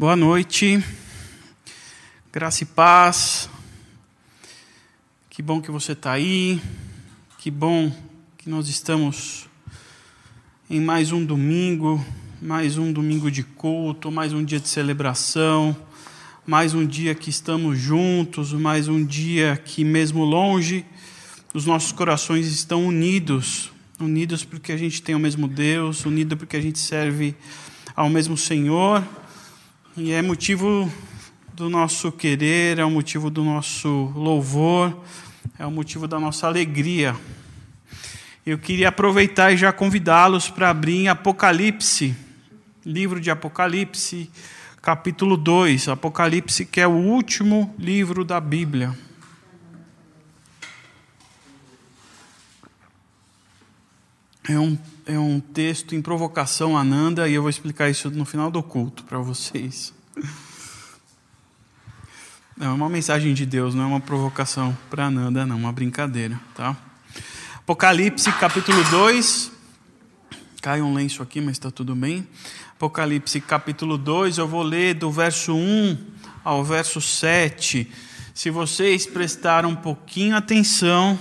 Boa noite, graça e paz. Que bom que você está aí, que bom que nós estamos em mais um domingo, mais um domingo de culto, mais um dia de celebração, mais um dia que estamos juntos, mais um dia que, mesmo longe, os nossos corações estão unidos. Unidos porque a gente tem o mesmo Deus, unidos porque a gente serve ao mesmo Senhor e é motivo do nosso querer, é o motivo do nosso louvor, é o motivo da nossa alegria. Eu queria aproveitar e já convidá-los para abrir em Apocalipse, livro de Apocalipse, capítulo 2. Apocalipse, que é o último livro da Bíblia. É um é um texto em provocação a Nanda e eu vou explicar isso no final do culto para vocês. É uma mensagem de Deus, não é uma provocação para Nanda, não, uma brincadeira, tá? Apocalipse capítulo 2. Cai um lenço aqui, mas está tudo bem. Apocalipse capítulo 2, eu vou ler do verso 1 ao verso 7. Se vocês prestarem um pouquinho atenção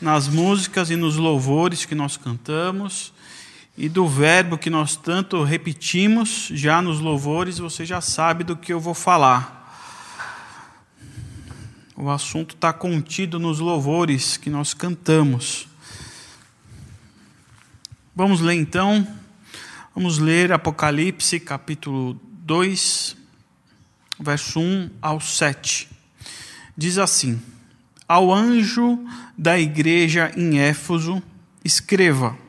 nas músicas e nos louvores que nós cantamos, e do verbo que nós tanto repetimos já nos louvores, você já sabe do que eu vou falar. O assunto está contido nos louvores que nós cantamos. Vamos ler então, vamos ler Apocalipse capítulo 2, verso 1 ao 7. Diz assim: Ao anjo da igreja em Éfeso, escreva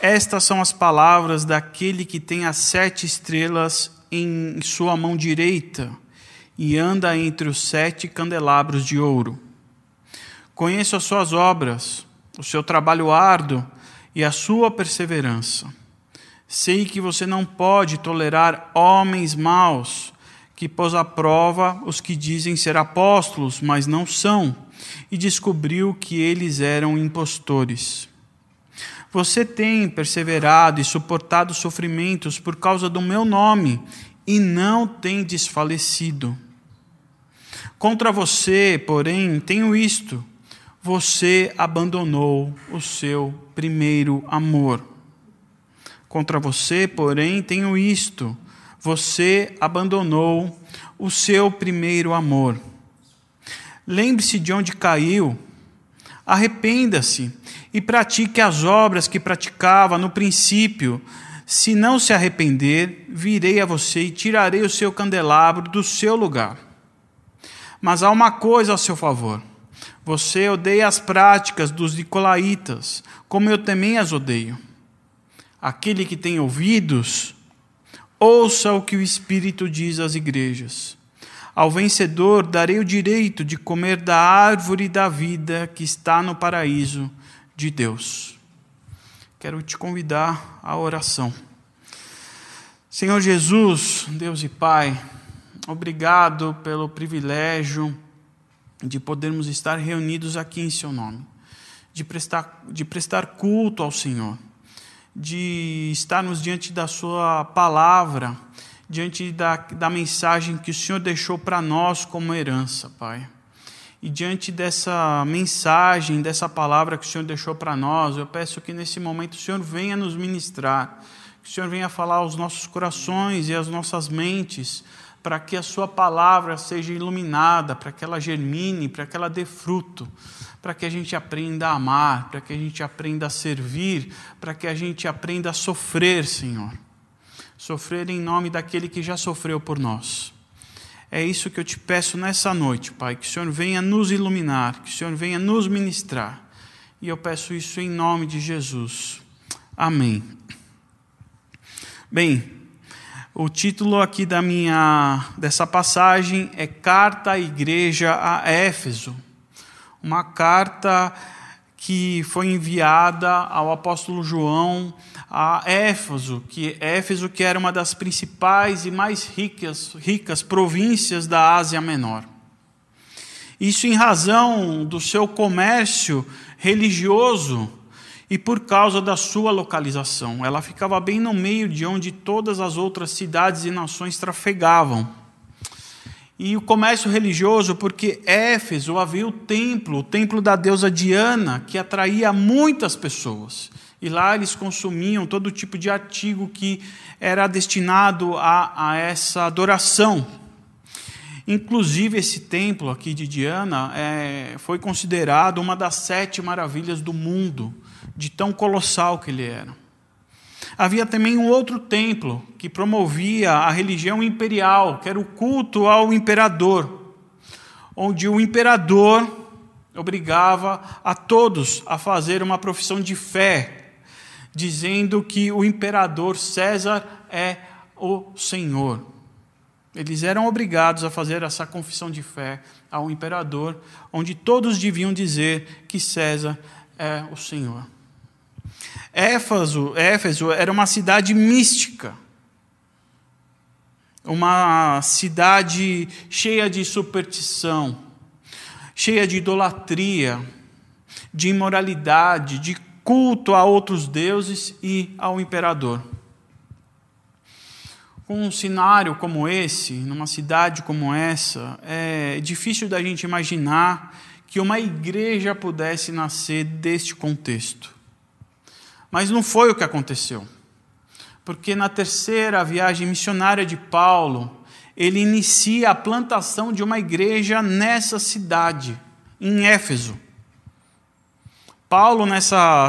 estas são as palavras daquele que tem as sete estrelas em sua mão direita e anda entre os sete candelabros de ouro. Conheço as suas obras, o seu trabalho árduo e a sua perseverança. Sei que você não pode tolerar homens maus, que pôs à prova os que dizem ser apóstolos, mas não são, e descobriu que eles eram impostores. Você tem perseverado e suportado sofrimentos por causa do meu nome e não tem desfalecido. Contra você, porém, tenho isto: você abandonou o seu primeiro amor. Contra você, porém, tenho isto: você abandonou o seu primeiro amor. Lembre-se de onde caiu, arrependa-se e pratique as obras que praticava no princípio. Se não se arrepender, virei a você e tirarei o seu candelabro do seu lugar. Mas há uma coisa a seu favor. Você odeia as práticas dos nicolaítas, como eu também as odeio. Aquele que tem ouvidos, ouça o que o Espírito diz às igrejas. Ao vencedor darei o direito de comer da árvore da vida que está no paraíso de Deus. Quero te convidar à oração. Senhor Jesus, Deus e Pai, obrigado pelo privilégio de podermos estar reunidos aqui em Seu nome, de prestar, de prestar culto ao Senhor, de estarmos diante da Sua palavra, diante da, da mensagem que o Senhor deixou para nós como herança, Pai. E diante dessa mensagem, dessa palavra que o Senhor deixou para nós, eu peço que nesse momento o Senhor venha nos ministrar, que o Senhor venha falar aos nossos corações e às nossas mentes, para que a Sua palavra seja iluminada, para que ela germine, para que ela dê fruto, para que a gente aprenda a amar, para que a gente aprenda a servir, para que a gente aprenda a sofrer, Senhor. Sofrer em nome daquele que já sofreu por nós. É isso que eu te peço nessa noite, Pai, que o Senhor venha nos iluminar, que o Senhor venha nos ministrar. E eu peço isso em nome de Jesus. Amém. Bem, o título aqui da minha dessa passagem é Carta à Igreja a Éfeso. Uma carta que foi enviada ao apóstolo João a Éfeso, que Éfeso que era uma das principais e mais ricas, ricas províncias da Ásia Menor. Isso em razão do seu comércio religioso e por causa da sua localização. Ela ficava bem no meio de onde todas as outras cidades e nações trafegavam. E o comércio religioso, porque Éfeso havia o templo, o templo da deusa Diana, que atraía muitas pessoas. E lá eles consumiam todo tipo de artigo que era destinado a, a essa adoração. Inclusive, esse templo aqui de Diana é, foi considerado uma das sete maravilhas do mundo, de tão colossal que ele era. Havia também um outro templo que promovia a religião imperial, que era o culto ao imperador, onde o imperador obrigava a todos a fazer uma profissão de fé, dizendo que o imperador César é o Senhor. Eles eram obrigados a fazer essa confissão de fé ao imperador, onde todos deviam dizer que César é o Senhor. Éfeso, Éfeso era uma cidade mística, uma cidade cheia de superstição, cheia de idolatria, de imoralidade, de culto a outros deuses e ao imperador. Com um cenário como esse, numa cidade como essa, é difícil da gente imaginar que uma igreja pudesse nascer deste contexto. Mas não foi o que aconteceu. Porque na terceira viagem missionária de Paulo, ele inicia a plantação de uma igreja nessa cidade, em Éfeso. Paulo, nessa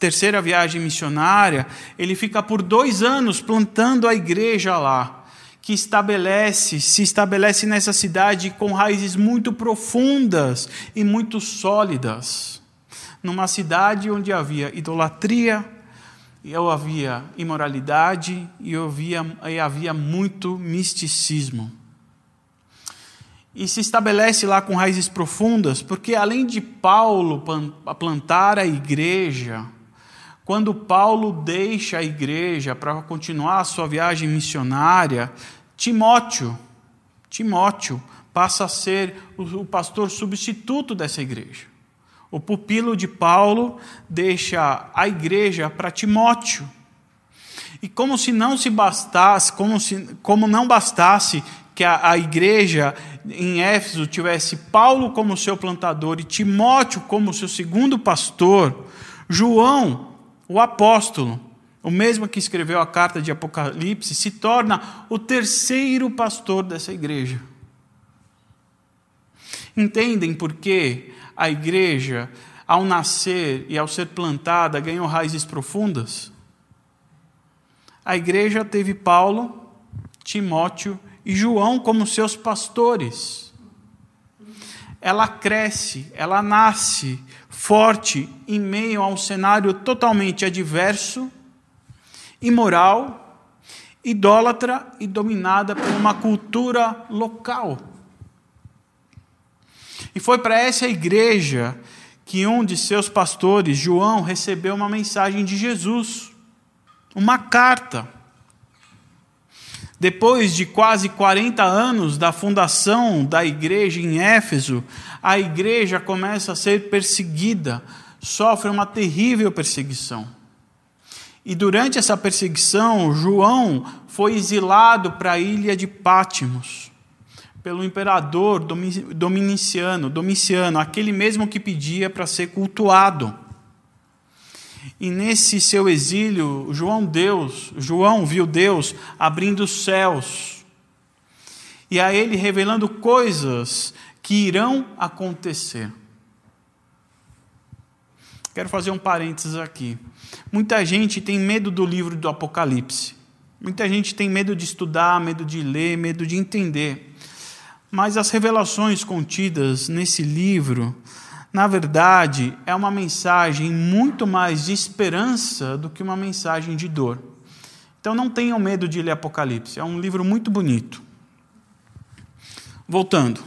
terceira viagem missionária, ele fica por dois anos plantando a igreja lá, que estabelece, se estabelece nessa cidade com raízes muito profundas e muito sólidas numa cidade onde havia idolatria, e havia imoralidade e havia, e havia muito misticismo. E se estabelece lá com raízes profundas, porque além de Paulo plantar a igreja, quando Paulo deixa a igreja para continuar a sua viagem missionária, Timóteo, Timóteo passa a ser o pastor substituto dessa igreja. O pupilo de Paulo deixa a igreja para Timóteo. E como se não se bastasse, como, se, como não bastasse que a, a igreja em Éfeso tivesse Paulo como seu plantador e Timóteo como seu segundo pastor, João, o apóstolo, o mesmo que escreveu a carta de Apocalipse, se torna o terceiro pastor dessa igreja. Entendem por quê? a igreja, ao nascer e ao ser plantada, ganhou raízes profundas? A igreja teve Paulo, Timóteo e João como seus pastores. Ela cresce, ela nasce forte em meio a um cenário totalmente adverso, imoral, idólatra e dominada por uma cultura local. E foi para essa igreja que um de seus pastores, João, recebeu uma mensagem de Jesus, uma carta. Depois de quase 40 anos da fundação da igreja em Éfeso, a igreja começa a ser perseguida, sofre uma terrível perseguição. E durante essa perseguição, João foi exilado para a ilha de Pátimos pelo imperador Dominiciano, Domiciano, aquele mesmo que pedia para ser cultuado. E nesse seu exílio, João Deus, João viu Deus abrindo os céus. E a ele revelando coisas que irão acontecer. Quero fazer um parênteses aqui. Muita gente tem medo do livro do Apocalipse. Muita gente tem medo de estudar, medo de ler, medo de entender. Mas as revelações contidas nesse livro, na verdade, é uma mensagem muito mais de esperança do que uma mensagem de dor. Então não tenham medo de ler Apocalipse, é um livro muito bonito. Voltando.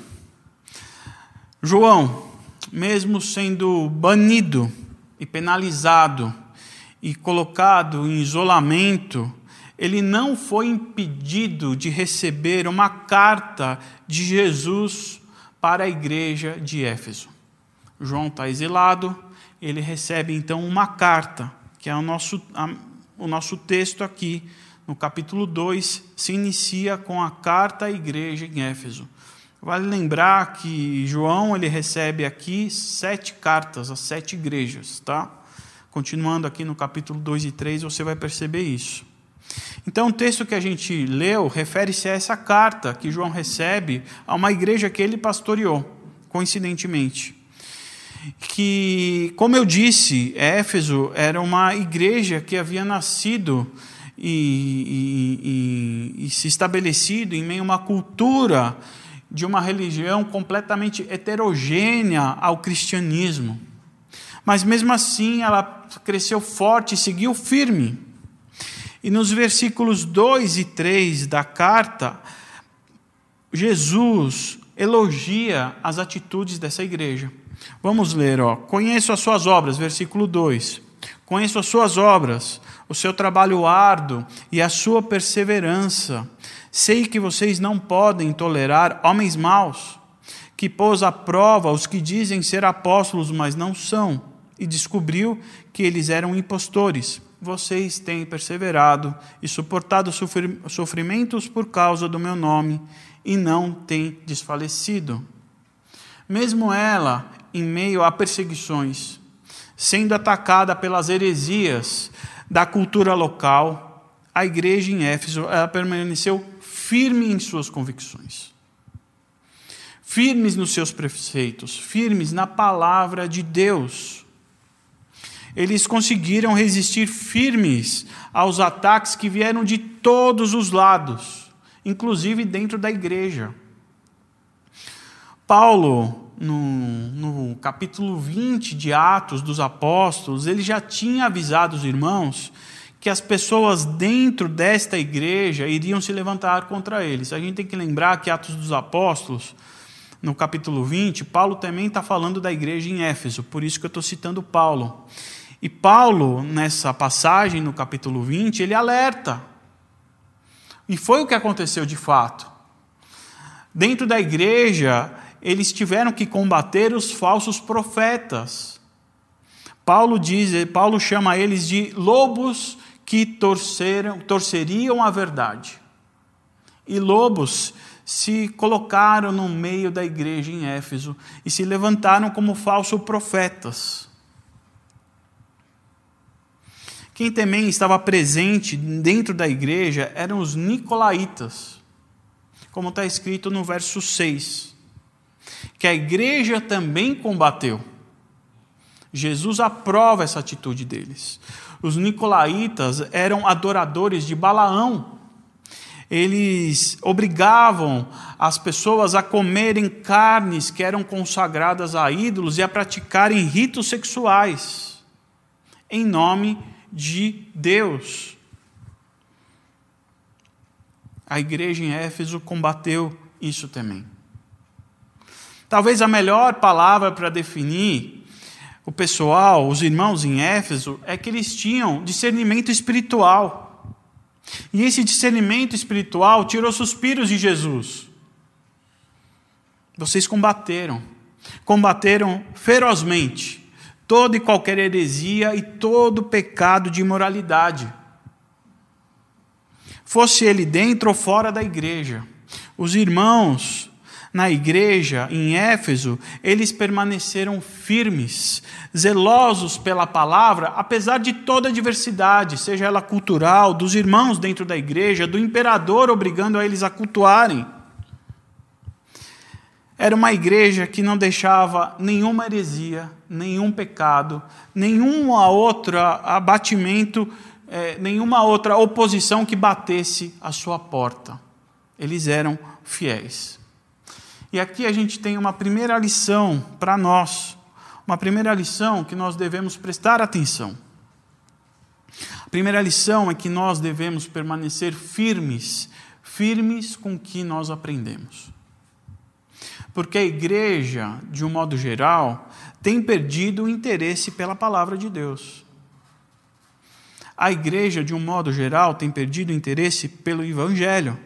João, mesmo sendo banido e penalizado e colocado em isolamento, ele não foi impedido de receber uma carta de Jesus para a igreja de Éfeso. João está exilado ele recebe então uma carta, que é o nosso, a, o nosso texto aqui, no capítulo 2, se inicia com a carta à igreja em Éfeso. Vale lembrar que João ele recebe aqui sete cartas às sete igrejas, tá? Continuando aqui no capítulo 2 e 3, você vai perceber isso. Então, o texto que a gente leu refere-se a essa carta que João recebe a uma igreja que ele pastoreou, coincidentemente. Que, como eu disse, Éfeso era uma igreja que havia nascido e, e, e, e se estabelecido em meio a uma cultura de uma religião completamente heterogênea ao cristianismo. Mas mesmo assim ela cresceu forte e seguiu firme. E nos versículos 2 e 3 da carta, Jesus elogia as atitudes dessa igreja. Vamos ler, ó. Conheço as suas obras, versículo 2. Conheço as suas obras, o seu trabalho árduo e a sua perseverança Sei que vocês não podem tolerar homens maus, que pôs à prova os que dizem ser apóstolos, mas não são, e descobriu que eles eram impostores. Vocês têm perseverado e suportado sofrimentos por causa do meu nome, e não têm desfalecido. Mesmo ela, em meio a perseguições, sendo atacada pelas heresias da cultura local, a igreja em Éfeso ela permaneceu firme em suas convicções, firmes nos seus preceitos, firmes na palavra de Deus. Eles conseguiram resistir firmes aos ataques que vieram de todos os lados, inclusive dentro da igreja. Paulo, no, no, capítulo 20 de Atos dos Apóstolos, ele já tinha avisado os irmãos que as pessoas dentro desta igreja iriam se levantar contra eles. A gente tem que lembrar que Atos dos Apóstolos, no capítulo 20, Paulo também está falando da igreja em Éfeso, por isso que eu estou citando Paulo. E Paulo, nessa passagem, no capítulo 20, ele alerta. E foi o que aconteceu de fato. Dentro da igreja, eles tiveram que combater os falsos profetas. Paulo diz, Paulo chama eles de lobos que torceram, torceriam a verdade. E lobos se colocaram no meio da igreja em Éfeso e se levantaram como falsos profetas. Quem também estava presente dentro da igreja eram os nicolaítas, como está escrito no verso 6, que a igreja também combateu. Jesus aprova essa atitude deles. Os nicolaítas eram adoradores de Balaão. Eles obrigavam as pessoas a comerem carnes que eram consagradas a ídolos e a praticarem ritos sexuais em nome de Deus. A igreja em Éfeso combateu isso também. Talvez a melhor palavra para definir o pessoal, os irmãos em Éfeso, é que eles tinham discernimento espiritual. E esse discernimento espiritual tirou suspiros de Jesus. Vocês combateram, combateram ferozmente toda e qualquer heresia e todo pecado de imoralidade. Fosse ele dentro ou fora da igreja. Os irmãos na igreja em Éfeso, eles permaneceram firmes, zelosos pela palavra, apesar de toda a diversidade, seja ela cultural, dos irmãos dentro da igreja, do imperador obrigando a eles a cultuarem. Era uma igreja que não deixava nenhuma heresia, nenhum pecado, nenhum outro abatimento, eh, nenhuma outra oposição que batesse a sua porta. Eles eram fiéis. E aqui a gente tem uma primeira lição para nós, uma primeira lição que nós devemos prestar atenção. A primeira lição é que nós devemos permanecer firmes, firmes com o que nós aprendemos. Porque a igreja, de um modo geral, tem perdido o interesse pela palavra de Deus. A igreja, de um modo geral, tem perdido o interesse pelo evangelho.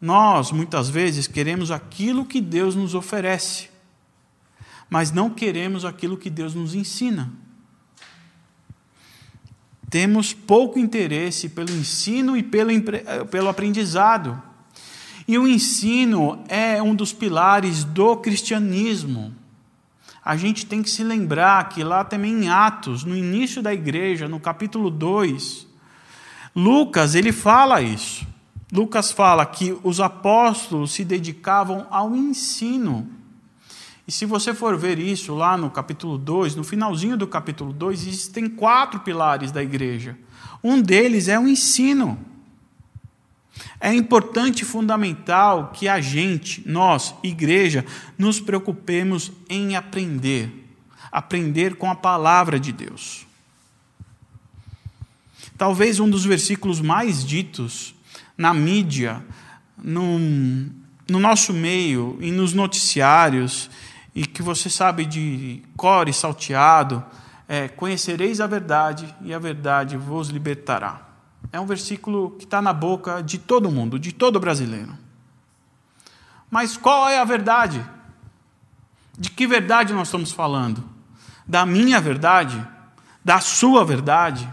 Nós, muitas vezes, queremos aquilo que Deus nos oferece, mas não queremos aquilo que Deus nos ensina. Temos pouco interesse pelo ensino e pelo, pelo aprendizado. E o ensino é um dos pilares do cristianismo. A gente tem que se lembrar que lá também em Atos, no início da igreja, no capítulo 2, Lucas, ele fala isso. Lucas fala que os apóstolos se dedicavam ao ensino. E se você for ver isso lá no capítulo 2, no finalzinho do capítulo 2, existem quatro pilares da igreja. Um deles é o ensino. É importante e fundamental que a gente, nós, igreja, nos preocupemos em aprender. Aprender com a palavra de Deus. Talvez um dos versículos mais ditos na mídia, no, no nosso meio e nos noticiários, e que você sabe de core salteado, é: Conhecereis a verdade, e a verdade vos libertará. É um versículo que está na boca de todo mundo, de todo brasileiro. Mas qual é a verdade? De que verdade nós estamos falando? Da minha verdade? Da sua verdade?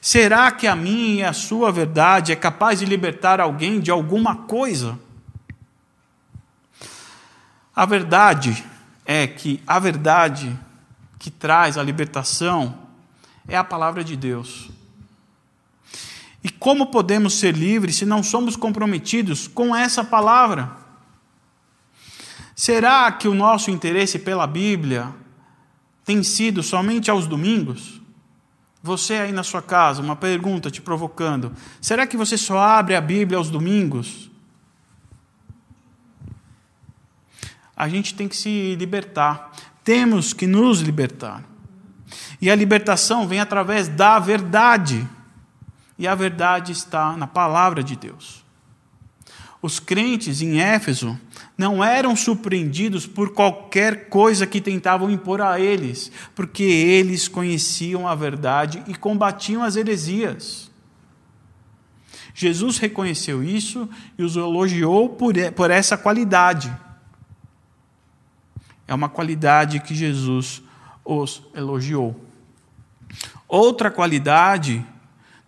Será que a minha e a sua verdade é capaz de libertar alguém de alguma coisa? A verdade é que a verdade que traz a libertação é a palavra de Deus. E como podemos ser livres se não somos comprometidos com essa palavra? Será que o nosso interesse pela Bíblia tem sido somente aos domingos? Você aí na sua casa, uma pergunta te provocando: será que você só abre a Bíblia aos domingos? A gente tem que se libertar. Temos que nos libertar. E a libertação vem através da verdade. E a verdade está na palavra de Deus. Os crentes em Éfeso não eram surpreendidos por qualquer coisa que tentavam impor a eles, porque eles conheciam a verdade e combatiam as heresias. Jesus reconheceu isso e os elogiou por essa qualidade. É uma qualidade que Jesus os elogiou. Outra qualidade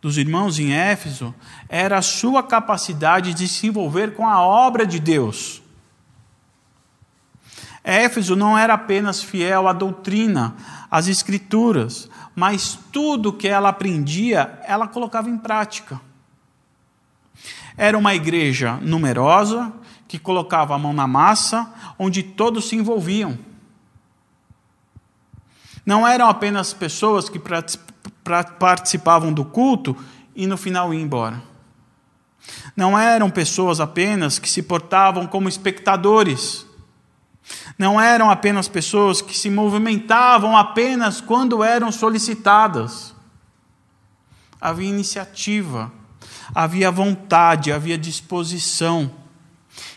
dos irmãos em Éfeso era a sua capacidade de se envolver com a obra de Deus. Éfeso não era apenas fiel à doutrina, às escrituras, mas tudo que ela aprendia, ela colocava em prática. Era uma igreja numerosa, que colocava a mão na massa, onde todos se envolviam. Não eram apenas pessoas que participavam do culto e no final iam embora. Não eram pessoas apenas que se portavam como espectadores. Não eram apenas pessoas que se movimentavam apenas quando eram solicitadas. Havia iniciativa, havia vontade, havia disposição.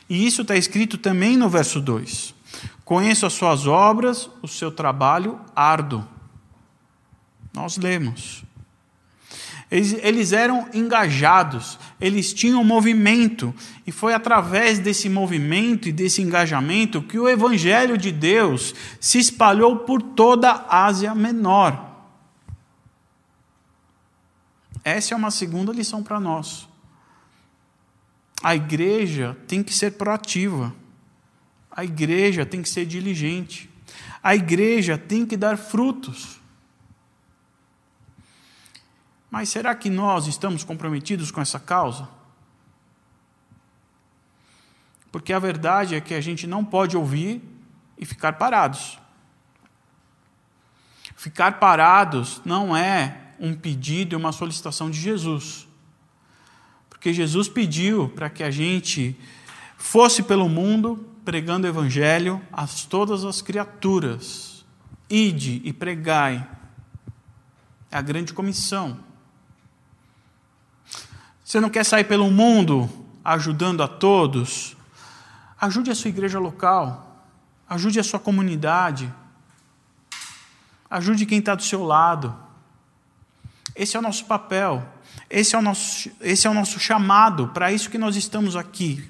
E isso está escrito também no verso 2. Conheço as suas obras, o seu trabalho árduo. Nós lemos. Eles, eles, eram engajados, eles tinham movimento, e foi através desse movimento e desse engajamento que o Evangelho de Deus se espalhou por toda a Ásia Menor. Essa é uma segunda lição para nós. A igreja tem que ser proativa, a igreja tem que ser diligente, a igreja tem que dar frutos. Mas será que nós estamos comprometidos com essa causa? Porque a verdade é que a gente não pode ouvir e ficar parados. Ficar parados não é um pedido e uma solicitação de Jesus. Porque Jesus pediu para que a gente fosse pelo mundo pregando o evangelho a todas as criaturas. Ide e pregai. É a grande comissão. Você não quer sair pelo mundo ajudando a todos? Ajude a sua igreja local, ajude a sua comunidade, ajude quem está do seu lado. Esse é o nosso papel, esse é o nosso, esse é o nosso chamado, para isso que nós estamos aqui.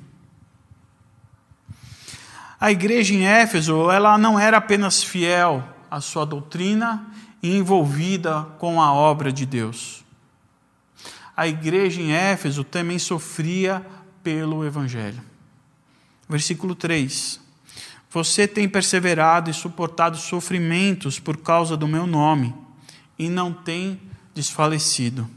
A igreja em Éfeso, ela não era apenas fiel à sua doutrina e envolvida com a obra de Deus. A igreja em Éfeso também sofria pelo evangelho. Versículo 3. Você tem perseverado e suportado sofrimentos por causa do meu nome e não tem desfalecido.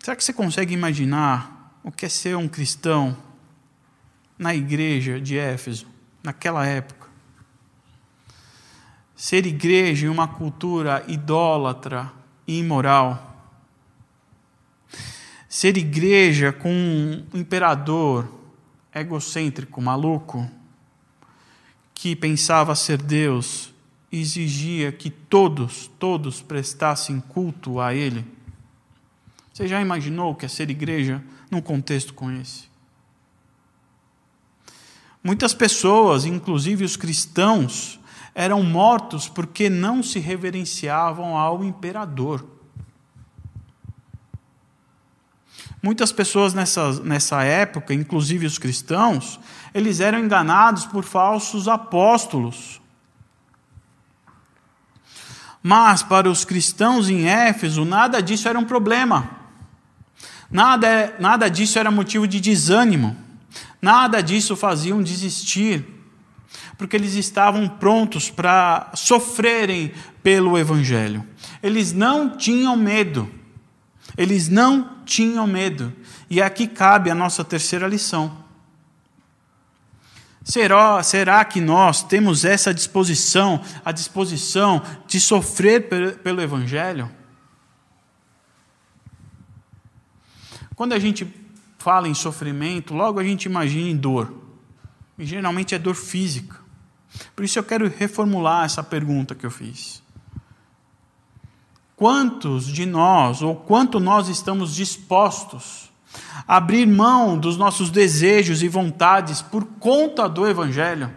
Será que você consegue imaginar o que é ser um cristão na igreja de Éfeso, naquela época? Ser igreja em uma cultura idólatra e imoral. Ser igreja com um imperador egocêntrico, maluco, que pensava ser Deus, exigia que todos, todos prestassem culto a Ele. Você já imaginou o que é ser igreja num contexto como esse? Muitas pessoas, inclusive os cristãos, eram mortos porque não se reverenciavam ao imperador. Muitas pessoas nessa, nessa época, inclusive os cristãos, eles eram enganados por falsos apóstolos. Mas para os cristãos em Éfeso, nada disso era um problema. Nada, nada disso era motivo de desânimo. Nada disso faziam desistir. Porque eles estavam prontos para sofrerem pelo Evangelho. Eles não tinham medo. Eles não tinham medo. E aqui cabe a nossa terceira lição. Será, será que nós temos essa disposição, a disposição de sofrer pelo Evangelho? Quando a gente fala em sofrimento, logo a gente imagina em dor. E geralmente é dor física. Por isso eu quero reformular essa pergunta que eu fiz. Quantos de nós, ou quanto nós estamos dispostos a abrir mão dos nossos desejos e vontades por conta do Evangelho?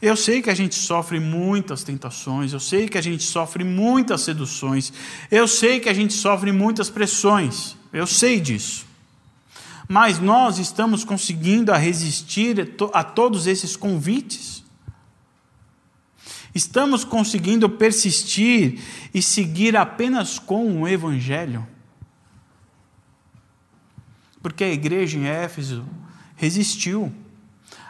Eu sei que a gente sofre muitas tentações, eu sei que a gente sofre muitas seduções, eu sei que a gente sofre muitas pressões, eu sei disso. Mas nós estamos conseguindo a resistir a todos esses convites? Estamos conseguindo persistir e seguir apenas com o Evangelho? Porque a igreja em Éfeso resistiu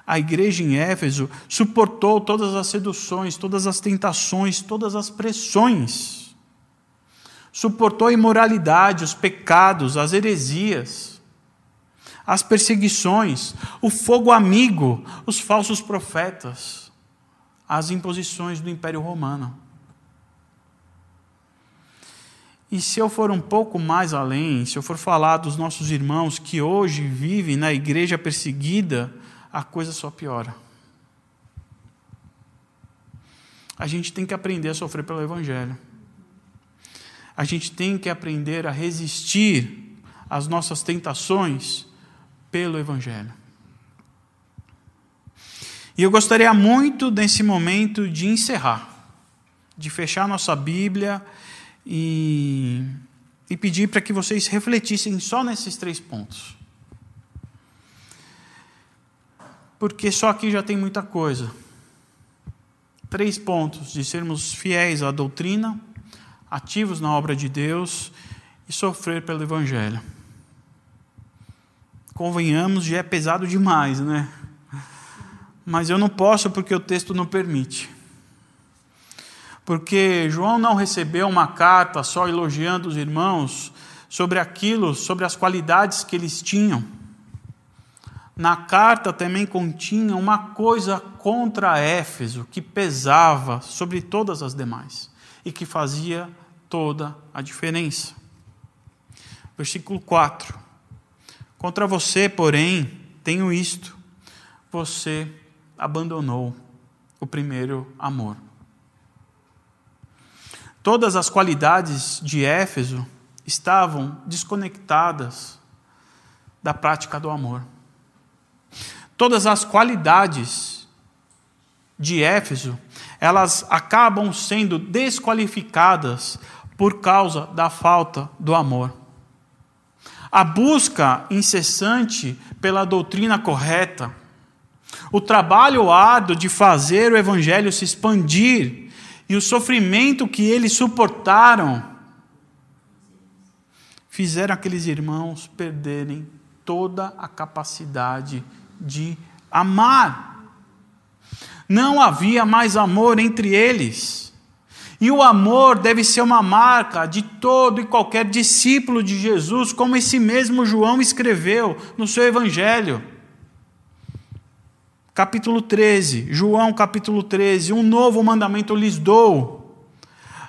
a igreja em Éfeso suportou todas as seduções, todas as tentações, todas as pressões. Suportou a imoralidade, os pecados, as heresias, as perseguições, o fogo amigo, os falsos profetas, as imposições do Império Romano. E se eu for um pouco mais além, se eu for falar dos nossos irmãos que hoje vivem na igreja perseguida, a coisa só piora. A gente tem que aprender a sofrer pelo Evangelho. A gente tem que aprender a resistir às nossas tentações pelo Evangelho. E eu gostaria muito, nesse momento, de encerrar, de fechar nossa Bíblia e, e pedir para que vocês refletissem só nesses três pontos. porque só aqui já tem muita coisa. Três pontos: de sermos fiéis à doutrina, ativos na obra de Deus e sofrer pelo Evangelho. Convenhamos, já é pesado demais, né? Mas eu não posso porque o texto não permite. Porque João não recebeu uma carta só elogiando os irmãos sobre aquilo, sobre as qualidades que eles tinham na carta também continha uma coisa contra Éfeso que pesava sobre todas as demais e que fazia toda a diferença. Versículo 4: Contra você, porém, tenho isto: você abandonou o primeiro amor. Todas as qualidades de Éfeso estavam desconectadas da prática do amor. Todas as qualidades de Éfeso, elas acabam sendo desqualificadas por causa da falta do amor. A busca incessante pela doutrina correta, o trabalho árduo de fazer o evangelho se expandir e o sofrimento que eles suportaram fizeram aqueles irmãos perderem toda a capacidade de amar. Não havia mais amor entre eles. E o amor deve ser uma marca de todo e qualquer discípulo de Jesus, como esse mesmo João escreveu no seu Evangelho. Capítulo 13, João capítulo 13: Um novo mandamento lhes dou.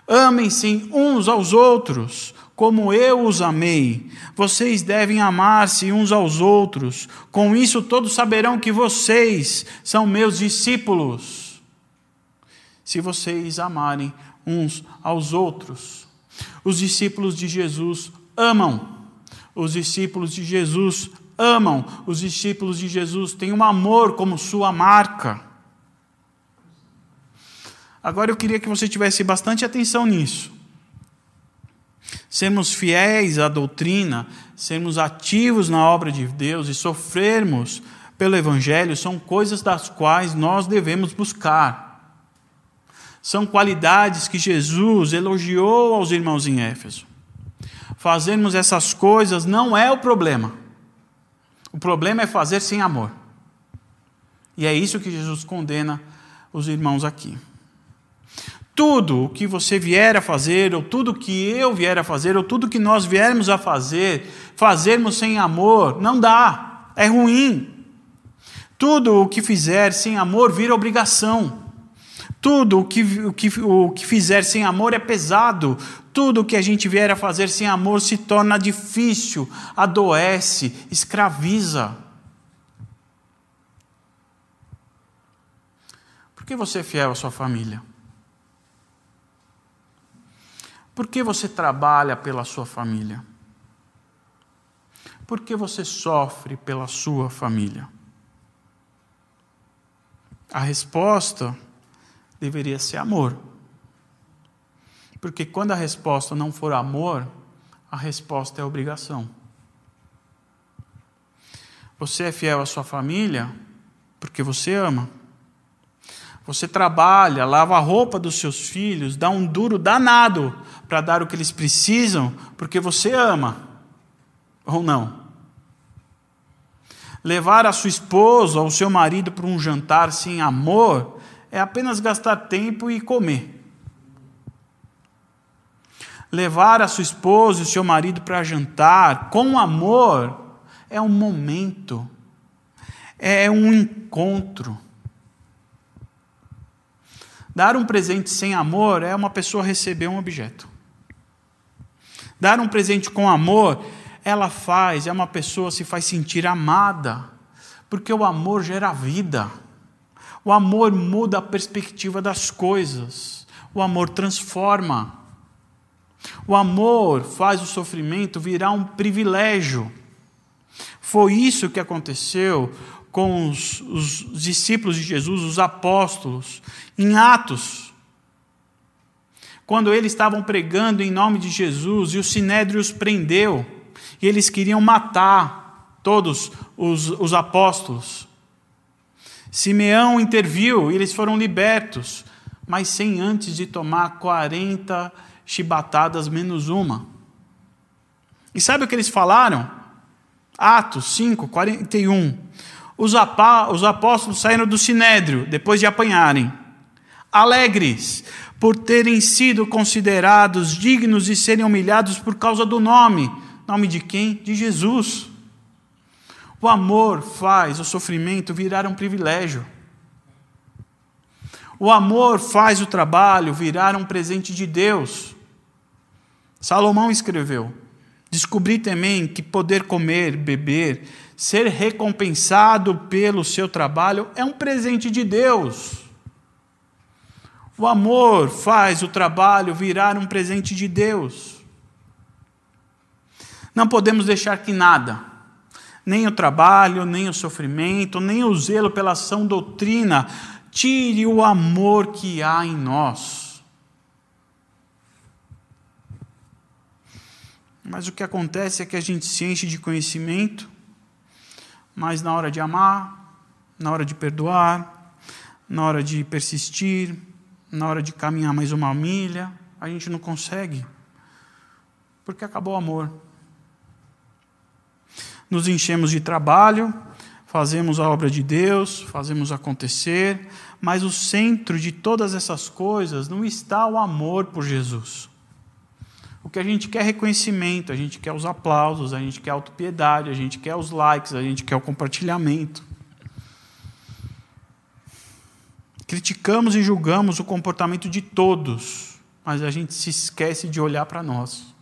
Amem-se uns aos outros, como eu os amei. Vocês devem amar-se uns aos outros. Com isso, todos saberão que vocês são meus discípulos. Se vocês amarem uns aos outros. Os discípulos de Jesus amam. Os discípulos de Jesus amam. Os discípulos de Jesus têm um amor como sua marca. Agora eu queria que você tivesse bastante atenção nisso. Sermos fiéis à doutrina, sermos ativos na obra de Deus e sofrermos pelo Evangelho são coisas das quais nós devemos buscar. São qualidades que Jesus elogiou aos irmãos em Éfeso. Fazermos essas coisas não é o problema. O problema é fazer sem amor. E é isso que Jesus condena os irmãos aqui. Tudo o que você vier a fazer, ou tudo que eu vier a fazer, ou tudo que nós viermos a fazer, fazermos sem amor, não dá, é ruim. Tudo o que fizer sem amor vira obrigação. Tudo o que, o, que, o que fizer sem amor é pesado. Tudo o que a gente vier a fazer sem amor se torna difícil, adoece, escraviza. Por que você é fiel à sua família? Por que você trabalha pela sua família? Por que você sofre pela sua família? A resposta deveria ser amor. Porque quando a resposta não for amor, a resposta é obrigação. Você é fiel à sua família porque você ama. Você trabalha, lava a roupa dos seus filhos, dá um duro danado para dar o que eles precisam porque você ama. Ou não? Levar a sua esposa ou seu marido para um jantar sem amor é apenas gastar tempo e comer. Levar a sua esposa e o seu marido para jantar com amor é um momento, é um encontro. Dar um presente sem amor é uma pessoa receber um objeto. Dar um presente com amor, ela faz, é uma pessoa se faz sentir amada, porque o amor gera vida. O amor muda a perspectiva das coisas. O amor transforma. O amor faz o sofrimento virar um privilégio. Foi isso que aconteceu com os, os discípulos de Jesus, os apóstolos, em Atos. Quando eles estavam pregando em nome de Jesus e o sinédrio os prendeu, e eles queriam matar todos os, os apóstolos. Simeão interviu e eles foram libertos, mas sem antes de tomar 40 chibatadas menos uma. E sabe o que eles falaram? Atos 5, 41. Os, os apóstolos saíram do sinédrio depois de apanharem, alegres por terem sido considerados dignos de serem humilhados por causa do nome. Nome de quem? De Jesus. O amor faz o sofrimento virar um privilégio. O amor faz o trabalho virar um presente de Deus. Salomão escreveu: Descobri também que poder comer, beber, ser recompensado pelo seu trabalho é um presente de Deus. O amor faz o trabalho virar um presente de Deus. Não podemos deixar que nada, nem o trabalho, nem o sofrimento, nem o zelo pela ação doutrina tire o amor que há em nós. Mas o que acontece é que a gente se enche de conhecimento, mas na hora de amar, na hora de perdoar, na hora de persistir, na hora de caminhar mais uma milha, a gente não consegue, porque acabou o amor. Nos enchemos de trabalho, fazemos a obra de Deus, fazemos acontecer, mas o centro de todas essas coisas não está o amor por Jesus. O que a gente quer é reconhecimento, a gente quer os aplausos, a gente quer a autopiedade, a gente quer os likes, a gente quer o compartilhamento. Criticamos e julgamos o comportamento de todos, mas a gente se esquece de olhar para nós.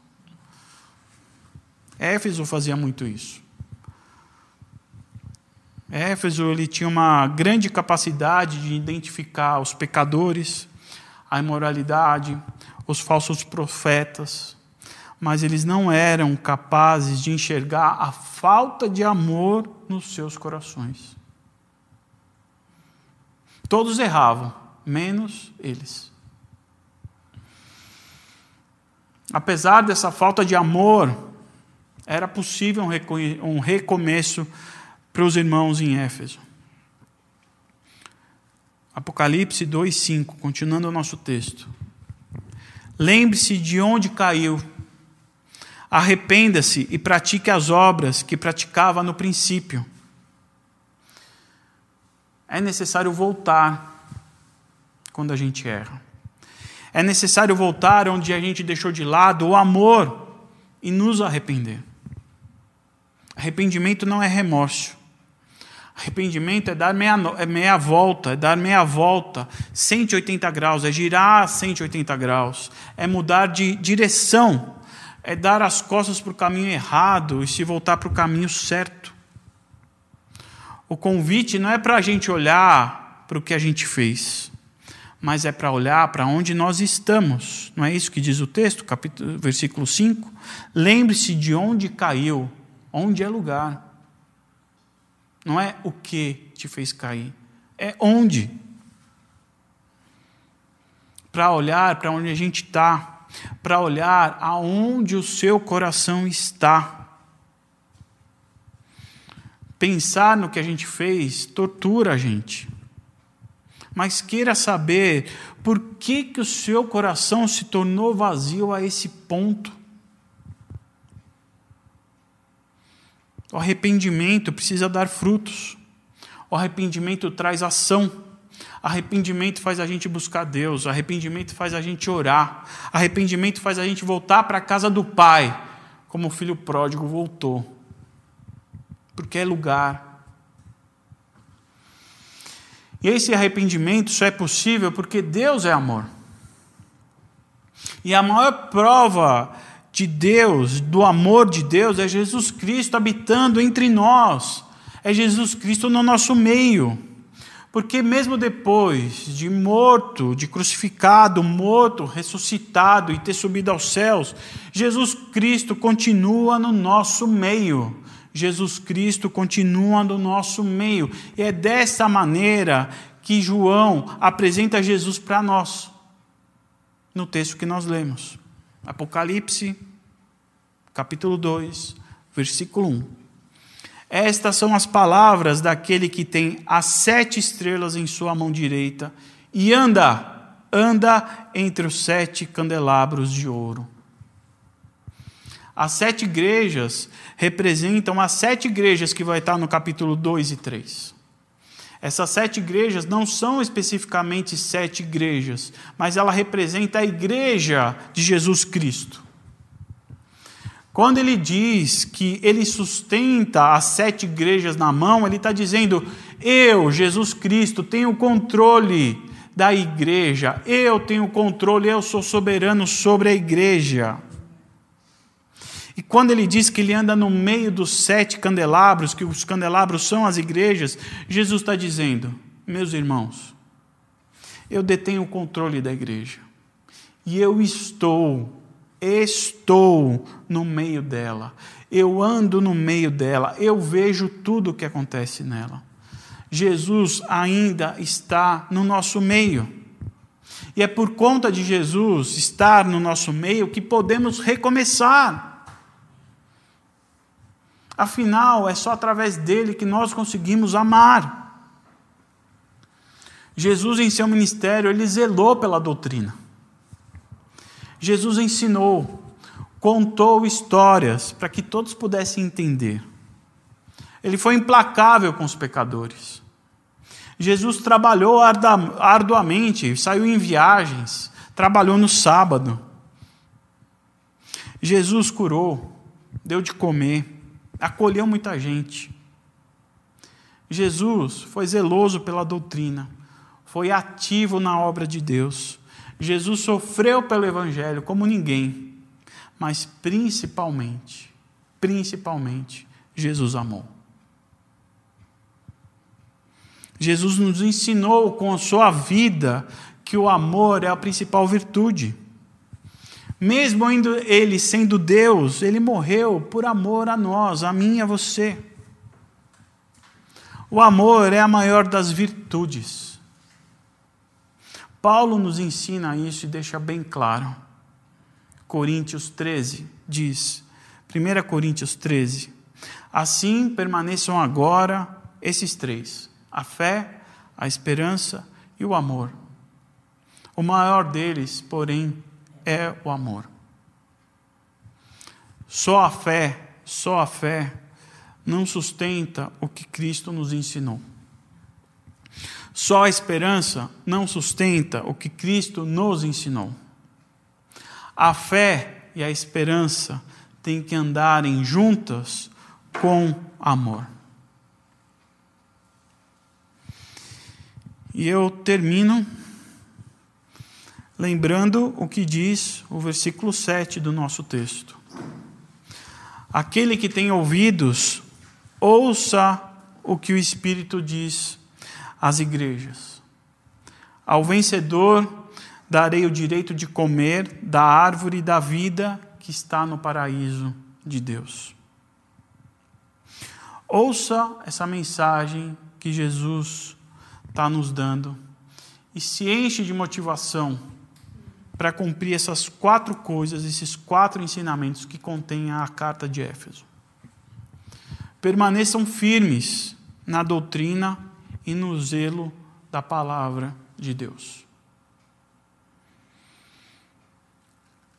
Éfeso fazia muito isso. Éfeso ele tinha uma grande capacidade de identificar os pecadores, a imoralidade, os falsos profetas, mas eles não eram capazes de enxergar a falta de amor nos seus corações. Todos erravam, menos eles. Apesar dessa falta de amor, era possível um recomeço para os irmãos em Éfeso. Apocalipse 2:5, continuando o nosso texto. Lembre-se de onde caiu. Arrependa-se e pratique as obras que praticava no princípio. É necessário voltar quando a gente erra. É necessário voltar onde a gente deixou de lado o amor e nos arrepender. Arrependimento não é remorso. Arrependimento é dar meia, é meia volta, é dar meia volta, 180 graus, é girar 180 graus, é mudar de direção, é dar as costas para o caminho errado e se voltar para o caminho certo. O convite não é para a gente olhar para o que a gente fez, mas é para olhar para onde nós estamos. Não é isso que diz o texto, capítulo, versículo 5? Lembre-se de onde caiu, onde é lugar. Não é o que te fez cair, é onde. Para olhar para onde a gente está, para olhar aonde o seu coração está. Pensar no que a gente fez tortura a gente. Mas queira saber por que, que o seu coração se tornou vazio a esse ponto. O arrependimento precisa dar frutos. O arrependimento traz ação. Arrependimento faz a gente buscar Deus. Arrependimento faz a gente orar. Arrependimento faz a gente voltar para a casa do Pai, como o filho pródigo voltou. Porque é lugar. E esse arrependimento só é possível porque Deus é amor. E a maior prova de Deus, do amor de Deus, é Jesus Cristo habitando entre nós, é Jesus Cristo no nosso meio. Porque mesmo depois de morto, de crucificado, morto, ressuscitado e ter subido aos céus, Jesus Cristo continua no nosso meio. Jesus Cristo continua no nosso meio. E é dessa maneira que João apresenta Jesus para nós, no texto que nós lemos. Apocalipse, capítulo 2, versículo 1. Estas são as palavras daquele que tem as sete estrelas em sua mão direita e anda, anda entre os sete candelabros de ouro. As sete igrejas representam as sete igrejas que vai estar no capítulo 2 e 3. Essas sete igrejas não são especificamente sete igrejas, mas ela representa a igreja de Jesus Cristo. Quando ele diz que ele sustenta as sete igrejas na mão, ele está dizendo: eu, Jesus Cristo, tenho controle da igreja, eu tenho controle, eu sou soberano sobre a igreja. E quando ele diz que ele anda no meio dos sete candelabros, que os candelabros são as igrejas, Jesus está dizendo: meus irmãos, eu detenho o controle da igreja. E eu estou, estou no meio dela. Eu ando no meio dela. Eu vejo tudo o que acontece nela. Jesus ainda está no nosso meio. E é por conta de Jesus estar no nosso meio que podemos recomeçar. Afinal, é só através dele que nós conseguimos amar. Jesus, em seu ministério, ele zelou pela doutrina. Jesus ensinou, contou histórias para que todos pudessem entender. Ele foi implacável com os pecadores. Jesus trabalhou arduamente, saiu em viagens, trabalhou no sábado. Jesus curou, deu de comer, acolheu muita gente. Jesus foi zeloso pela doutrina, foi ativo na obra de Deus. Jesus sofreu pelo Evangelho como ninguém, mas principalmente, principalmente, Jesus amou. Jesus nos ensinou com a sua vida que o amor é a principal virtude. Mesmo ele sendo Deus, ele morreu por amor a nós, a mim e a você. O amor é a maior das virtudes. Paulo nos ensina isso e deixa bem claro. Coríntios 13 diz, 1 Coríntios 13: Assim permaneçam agora esses três: a fé, a esperança e o amor. O maior deles, porém, é o amor. Só a fé, só a fé não sustenta o que Cristo nos ensinou. Só a esperança não sustenta o que Cristo nos ensinou. A fé e a esperança têm que andarem juntas com amor. E eu termino lembrando o que diz o versículo 7 do nosso texto. Aquele que tem ouvidos, ouça o que o Espírito diz às igrejas. Ao vencedor darei o direito de comer da árvore da vida que está no paraíso de Deus. Ouça essa mensagem que Jesus está nos dando e se enche de motivação para cumprir essas quatro coisas, esses quatro ensinamentos que contém a carta de Éfeso. Permaneçam firmes na doutrina e no zelo da palavra de Deus.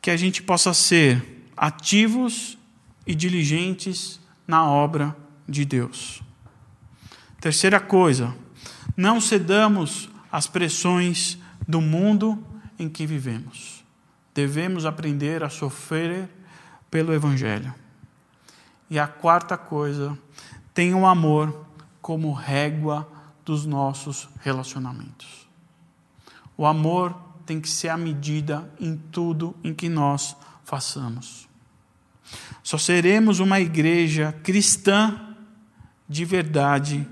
Que a gente possa ser ativos e diligentes na obra de Deus. Terceira coisa, não cedamos às pressões do mundo em que vivemos. Devemos aprender a sofrer pelo Evangelho. E a quarta coisa, tenha o amor como régua dos nossos relacionamentos. O amor tem que ser a medida em tudo em que nós façamos. Só seremos uma igreja cristã de verdade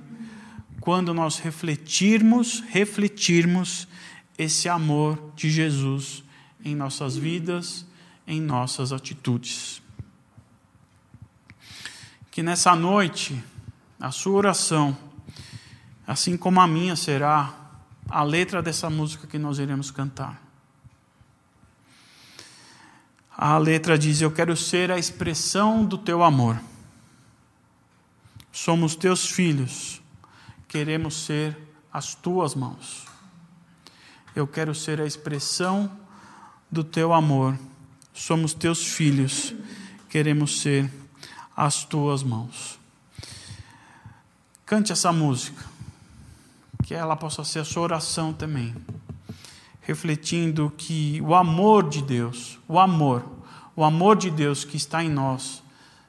quando nós refletirmos, refletirmos esse amor de Jesus em nossas vidas, em nossas atitudes. Que nessa noite, a sua oração, assim como a minha, será a letra dessa música que nós iremos cantar. A letra diz: Eu quero ser a expressão do teu amor. Somos teus filhos, queremos ser as tuas mãos. Eu quero ser a expressão do teu amor. Somos teus filhos, queremos ser as tuas mãos. Cante essa música, que ela possa ser a sua oração também, refletindo que o amor de Deus, o amor, o amor de Deus que está em nós,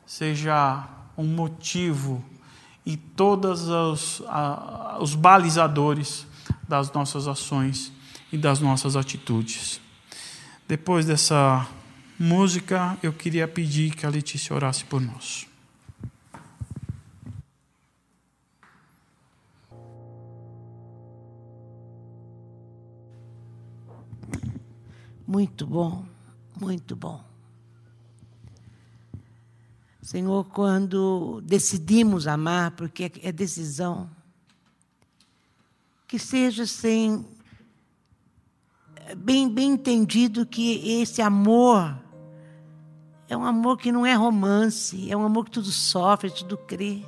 seja um motivo e todos os, os balizadores das nossas ações e das nossas atitudes. Depois dessa música, eu queria pedir que a Letícia orasse por nós. Muito bom, muito bom. Senhor, quando decidimos amar, porque é decisão, que seja sem bem, bem entendido que esse amor é um amor que não é romance, é um amor que tudo sofre, tudo crê.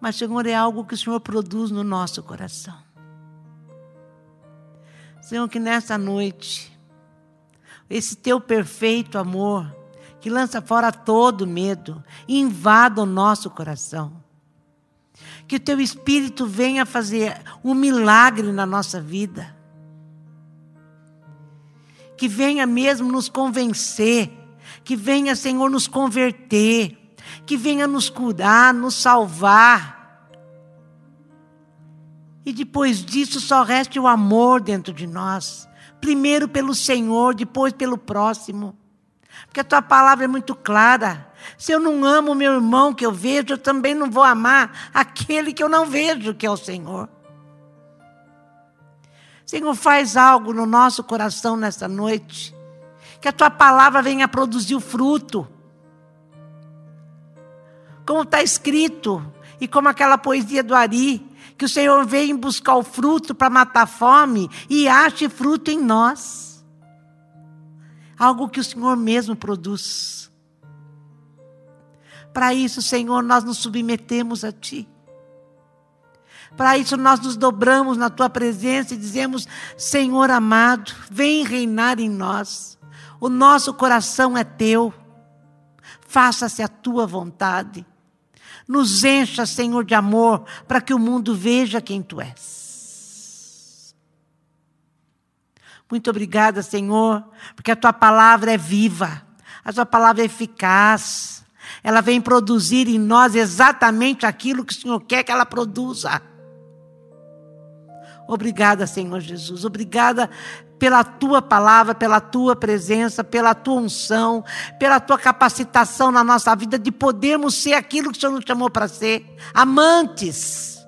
Mas, Senhor, é algo que o Senhor produz no nosso coração. Senhor, que nessa noite, esse teu perfeito amor, que lança fora todo medo, invada o nosso coração. Que o teu Espírito venha fazer um milagre na nossa vida. Que venha mesmo nos convencer. Que venha, Senhor, nos converter que venha nos curar, nos salvar. E depois disso só reste o amor dentro de nós. Primeiro pelo Senhor, depois pelo próximo. Porque a tua palavra é muito clara. Se eu não amo meu irmão que eu vejo, eu também não vou amar aquele que eu não vejo, que é o Senhor. Senhor, faz algo no nosso coração nesta noite. Que a tua palavra venha produzir o fruto como está escrito, e como aquela poesia do Ari, que o Senhor vem buscar o fruto para matar a fome e ache fruto em nós. Algo que o Senhor mesmo produz. Para isso, Senhor, nós nos submetemos a Ti. Para isso, nós nos dobramos na Tua presença e dizemos: Senhor amado, vem reinar em nós. O nosso coração é Teu. Faça-se a Tua vontade. Nos encha, Senhor, de amor, para que o mundo veja quem tu és. Muito obrigada, Senhor, porque a tua palavra é viva, a tua palavra é eficaz. Ela vem produzir em nós exatamente aquilo que o Senhor quer que ela produza. Obrigada, Senhor Jesus. Obrigada pela tua palavra, pela tua presença, pela tua unção, pela tua capacitação na nossa vida de podermos ser aquilo que o Senhor nos chamou para ser amantes.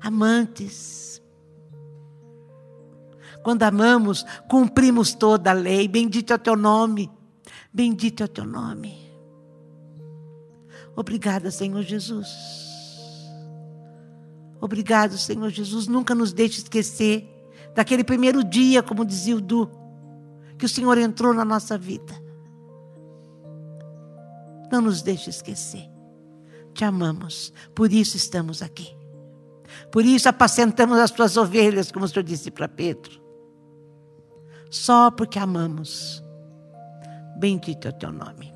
Amantes. Quando amamos, cumprimos toda a lei. Bendito é o teu nome. Bendito é o teu nome. Obrigada, Senhor Jesus. Obrigado, Senhor Jesus. Nunca nos deixe esquecer daquele primeiro dia, como dizia o Du, que o Senhor entrou na nossa vida. Não nos deixe esquecer. Te amamos, por isso estamos aqui. Por isso apacentamos as tuas ovelhas, como o Senhor disse para Pedro. Só porque amamos. Bendito é o teu nome.